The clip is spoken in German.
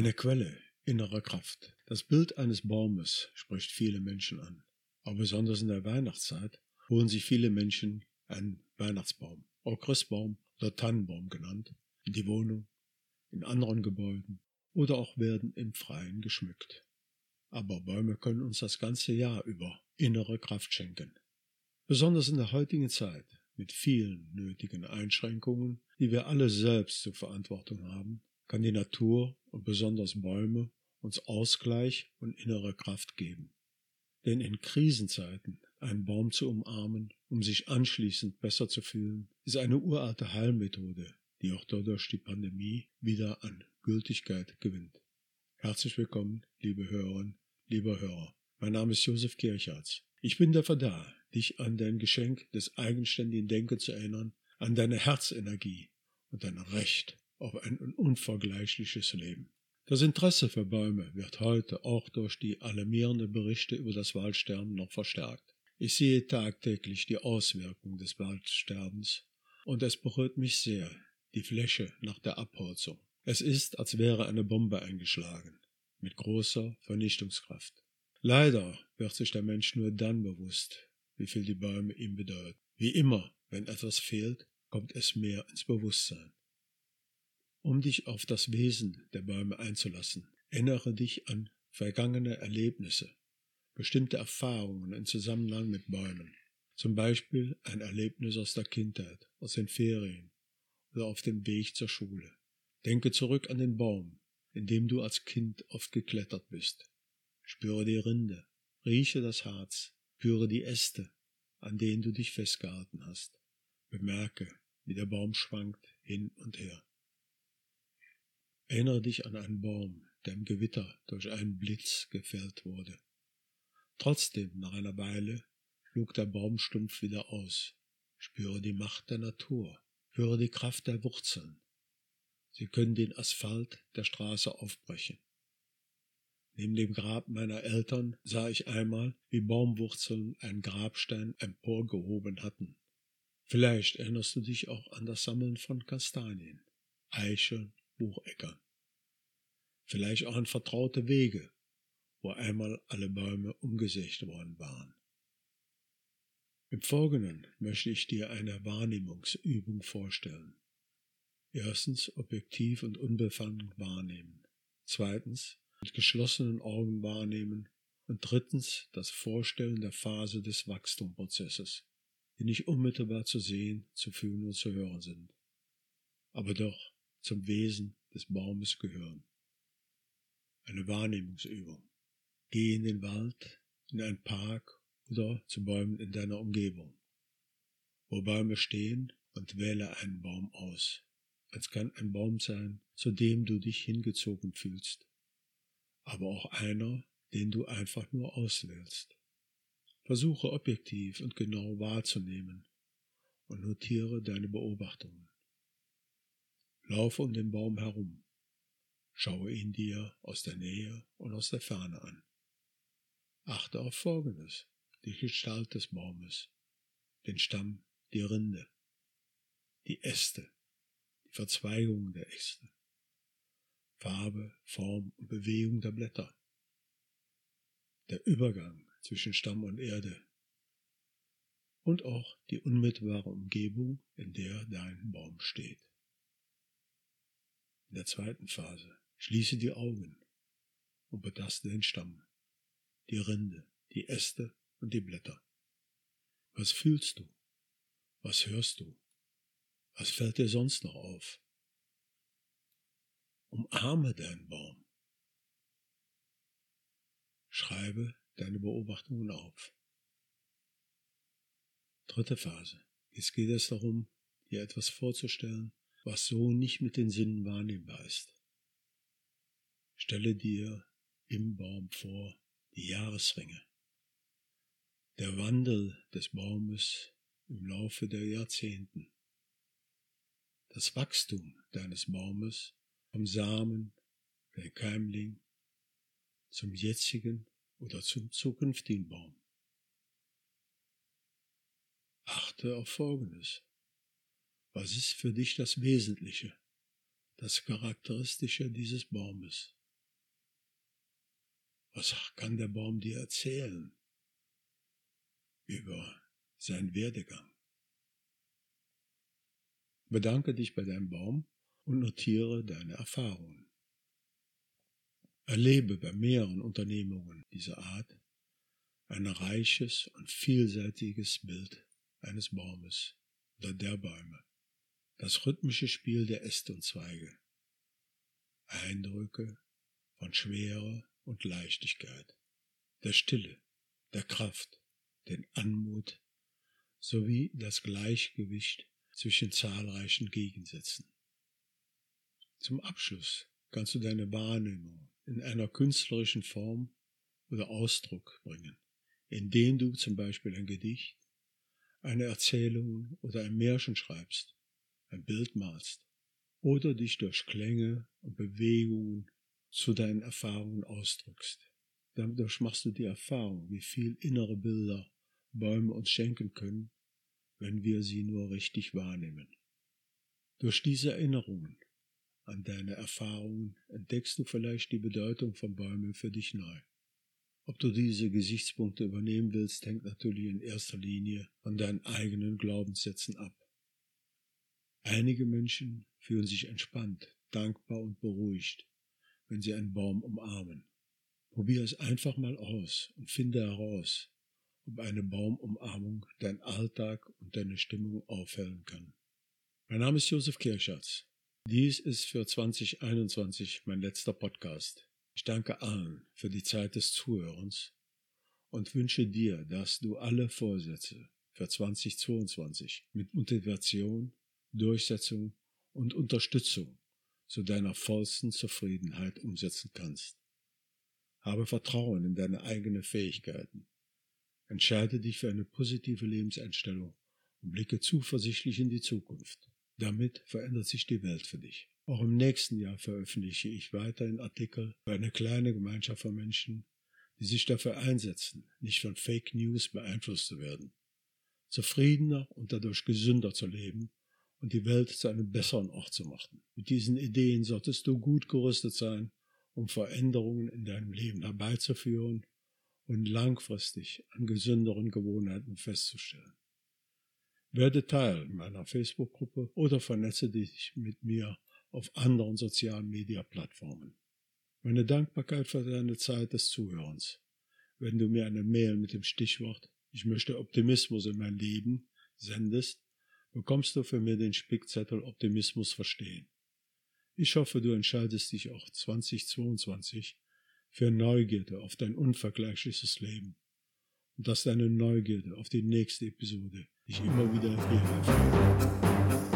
Eine Quelle innerer Kraft. Das Bild eines Baumes spricht viele Menschen an. Aber besonders in der Weihnachtszeit holen sich viele Menschen einen Weihnachtsbaum, auch Christbaum oder Tannenbaum genannt, in die Wohnung, in anderen Gebäuden oder auch werden im Freien geschmückt. Aber Bäume können uns das ganze Jahr über innere Kraft schenken. Besonders in der heutigen Zeit mit vielen nötigen Einschränkungen, die wir alle selbst zur Verantwortung haben, kann die Natur und besonders Bäume uns Ausgleich und innere Kraft geben. Denn in Krisenzeiten einen Baum zu umarmen, um sich anschließend besser zu fühlen, ist eine uralte Heilmethode, die auch dadurch die Pandemie wieder an Gültigkeit gewinnt. Herzlich willkommen, liebe Hörerinnen, lieber Hörer. Mein Name ist Josef Kirchhardt. Ich bin dafür da, dich an dein Geschenk des eigenständigen Denkens zu erinnern, an deine Herzenergie und dein Recht auf ein unvergleichliches Leben. Das Interesse für Bäume wird heute auch durch die alarmierenden Berichte über das Waldsterben noch verstärkt. Ich sehe tagtäglich die Auswirkungen des Waldsterbens und es berührt mich sehr, die Fläche nach der Abholzung. Es ist, als wäre eine Bombe eingeschlagen, mit großer Vernichtungskraft. Leider wird sich der Mensch nur dann bewusst, wie viel die Bäume ihm bedeuten. Wie immer, wenn etwas fehlt, kommt es mehr ins Bewusstsein. Um dich auf das Wesen der Bäume einzulassen, erinnere dich an vergangene Erlebnisse, bestimmte Erfahrungen im Zusammenhang mit Bäumen, zum Beispiel ein Erlebnis aus der Kindheit, aus den Ferien oder auf dem Weg zur Schule. Denke zurück an den Baum, in dem du als Kind oft geklettert bist. Spüre die Rinde, rieche das Harz, spüre die Äste, an denen du dich festgehalten hast. Bemerke, wie der Baum schwankt hin und her. Erinnere dich an einen Baum, der im Gewitter durch einen Blitz gefällt wurde. Trotzdem, nach einer Weile, schlug der Baumstumpf wieder aus. Spüre die Macht der Natur, spüre die Kraft der Wurzeln. Sie können den Asphalt der Straße aufbrechen. Neben dem Grab meiner Eltern sah ich einmal, wie Baumwurzeln einen Grabstein emporgehoben hatten. Vielleicht erinnerst du dich auch an das Sammeln von Kastanien, Eicheln Bucheckern. Vielleicht auch an vertraute Wege, wo einmal alle Bäume umgesägt worden waren. Im Folgenden möchte ich dir eine Wahrnehmungsübung vorstellen. Erstens objektiv und unbefangen wahrnehmen. Zweitens mit geschlossenen Augen wahrnehmen. Und drittens das Vorstellen der Phase des Wachstumprozesses, die nicht unmittelbar zu sehen, zu fühlen und zu hören sind, aber doch zum Wesen des Baumes gehören. Eine Wahrnehmungsübung. Geh in den Wald, in einen Park oder zu Bäumen in deiner Umgebung. Wo Bäume stehen und wähle einen Baum aus. Es kann ein Baum sein, zu dem du dich hingezogen fühlst, aber auch einer, den du einfach nur auswählst. Versuche objektiv und genau wahrzunehmen und notiere deine Beobachtungen. Laufe um den Baum herum. Schaue ihn dir aus der Nähe und aus der Ferne an. Achte auf Folgendes, die Gestalt des Baumes, den Stamm, die Rinde, die Äste, die Verzweigungen der Äste, Farbe, Form und Bewegung der Blätter, der Übergang zwischen Stamm und Erde und auch die unmittelbare Umgebung, in der dein Baum steht. In der zweiten Phase schließe die Augen und betaste den Stamm, die Rinde, die Äste und die Blätter. Was fühlst du? Was hörst du? Was fällt dir sonst noch auf? Umarme deinen Baum. Schreibe deine Beobachtungen auf. Dritte Phase. Jetzt geht es darum, dir etwas vorzustellen, was so nicht mit den Sinnen wahrnehmbar ist. Stelle dir im Baum vor die Jahresringe, der Wandel des Baumes im Laufe der Jahrzehnten, das Wachstum deines Baumes vom Samen, der Keimling, zum jetzigen oder zum zukünftigen Baum. Achte auf Folgendes. Was ist für dich das Wesentliche, das Charakteristische dieses Baumes? Was kann der Baum dir erzählen über seinen Werdegang? Bedanke dich bei deinem Baum und notiere deine Erfahrungen. Erlebe bei mehreren Unternehmungen dieser Art ein reiches und vielseitiges Bild eines Baumes oder der Bäume, das rhythmische Spiel der Äste und Zweige, Eindrücke von Schwere und Leichtigkeit, der Stille, der Kraft, den Anmut sowie das Gleichgewicht zwischen zahlreichen Gegensätzen. Zum Abschluss kannst du deine Wahrnehmung in einer künstlerischen Form oder Ausdruck bringen, indem du zum Beispiel ein Gedicht, eine Erzählung oder ein Märchen schreibst, ein Bild malst oder dich durch Klänge und Bewegungen zu deinen Erfahrungen ausdrückst. Dadurch machst du die Erfahrung, wie viel innere Bilder Bäume uns schenken können, wenn wir sie nur richtig wahrnehmen. Durch diese Erinnerungen an deine Erfahrungen entdeckst du vielleicht die Bedeutung von Bäumen für dich neu. Ob du diese Gesichtspunkte übernehmen willst, hängt natürlich in erster Linie von deinen eigenen Glaubenssätzen ab. Einige Menschen fühlen sich entspannt, dankbar und beruhigt, wenn sie einen Baum umarmen. Probier es einfach mal aus und finde heraus, ob eine Baumumarmung dein Alltag und deine Stimmung aufhellen kann. Mein Name ist Josef Kirschatz. Dies ist für 2021 mein letzter Podcast. Ich danke allen für die Zeit des Zuhörens und wünsche dir, dass du alle Vorsätze für 2022 mit Motivation, Durchsetzung und Unterstützung zu deiner vollsten Zufriedenheit umsetzen kannst. Habe Vertrauen in deine eigenen Fähigkeiten. Entscheide dich für eine positive Lebenseinstellung und blicke zuversichtlich in die Zukunft. Damit verändert sich die Welt für dich. Auch im nächsten Jahr veröffentliche ich weiterhin Artikel für eine kleine Gemeinschaft von Menschen, die sich dafür einsetzen, nicht von Fake News beeinflusst zu werden, zufriedener und dadurch gesünder zu leben und die Welt zu einem besseren Ort zu machen. Mit diesen Ideen solltest du gut gerüstet sein, um Veränderungen in deinem Leben herbeizuführen und langfristig an gesünderen Gewohnheiten festzustellen. Werde Teil meiner Facebook-Gruppe oder vernetze dich mit mir auf anderen sozialen Media-Plattformen. Meine Dankbarkeit für deine Zeit des Zuhörens. Wenn du mir eine Mail mit dem Stichwort Ich möchte Optimismus in mein Leben sendest, bekommst du für mir den Spickzettel Optimismus verstehen. Ich hoffe, du entscheidest dich auch 2022 für Neugierde auf dein unvergleichliches Leben und dass deine Neugierde auf die nächste Episode dich immer wieder hierher führt.